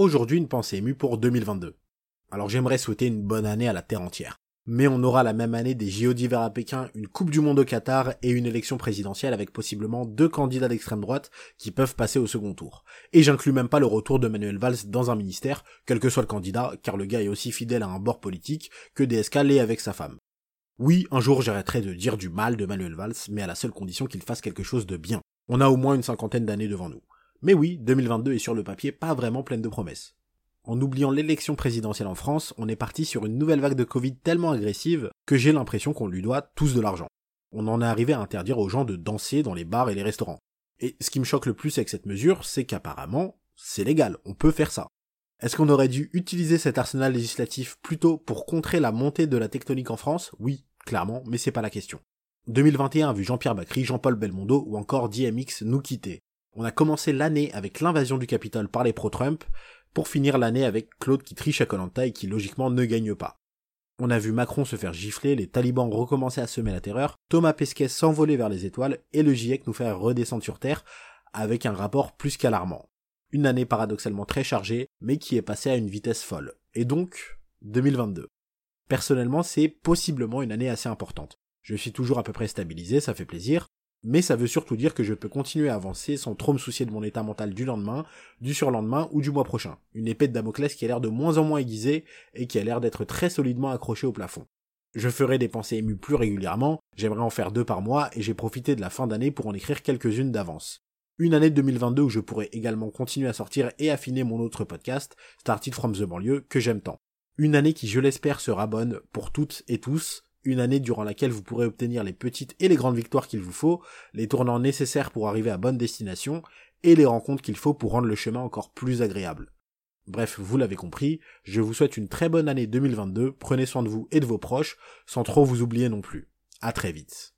Aujourd'hui, une pensée émue pour 2022. Alors j'aimerais souhaiter une bonne année à la Terre entière. Mais on aura la même année des JO d'hiver à Pékin, une Coupe du Monde au Qatar et une élection présidentielle avec possiblement deux candidats d'extrême droite qui peuvent passer au second tour. Et j'inclus même pas le retour de Manuel Valls dans un ministère, quel que soit le candidat, car le gars est aussi fidèle à un bord politique que DSK l'est avec sa femme. Oui, un jour j'arrêterai de dire du mal de Manuel Valls, mais à la seule condition qu'il fasse quelque chose de bien. On a au moins une cinquantaine d'années devant nous. Mais oui, 2022 est sur le papier pas vraiment pleine de promesses. En oubliant l'élection présidentielle en France, on est parti sur une nouvelle vague de Covid tellement agressive que j'ai l'impression qu'on lui doit tous de l'argent. On en est arrivé à interdire aux gens de danser dans les bars et les restaurants. Et ce qui me choque le plus avec cette mesure, c'est qu'apparemment, c'est légal, on peut faire ça. Est-ce qu'on aurait dû utiliser cet arsenal législatif plutôt pour contrer la montée de la tectonique en France? Oui, clairement, mais c'est pas la question. 2021 a vu Jean-Pierre Bacry, Jean-Paul Belmondo ou encore DMX nous quitter. On a commencé l'année avec l'invasion du Capitole par les pro-Trump, pour finir l'année avec Claude qui triche à Colanta et qui logiquement ne gagne pas. On a vu Macron se faire gifler, les talibans recommencer à semer la terreur, Thomas Pesquet s'envoler vers les étoiles et le GIEC nous faire redescendre sur Terre avec un rapport plus qu'alarmant. Une année paradoxalement très chargée, mais qui est passée à une vitesse folle. Et donc, 2022. Personnellement, c'est possiblement une année assez importante. Je suis toujours à peu près stabilisé, ça fait plaisir, mais ça veut surtout dire que je peux continuer à avancer sans trop me soucier de mon état mental du lendemain, du surlendemain ou du mois prochain. Une épée de Damoclès qui a l'air de moins en moins aiguisée et qui a l'air d'être très solidement accrochée au plafond. Je ferai des pensées émues plus régulièrement, j'aimerais en faire deux par mois et j'ai profité de la fin d'année pour en écrire quelques-unes d'avance. Une année de 2022 où je pourrai également continuer à sortir et affiner mon autre podcast, Started from the banlieue, que j'aime tant. Une année qui je l'espère sera bonne pour toutes et tous, une année durant laquelle vous pourrez obtenir les petites et les grandes victoires qu'il vous faut, les tournants nécessaires pour arriver à bonne destination, et les rencontres qu'il faut pour rendre le chemin encore plus agréable. Bref, vous l'avez compris, je vous souhaite une très bonne année 2022, prenez soin de vous et de vos proches, sans trop vous oublier non plus. À très vite.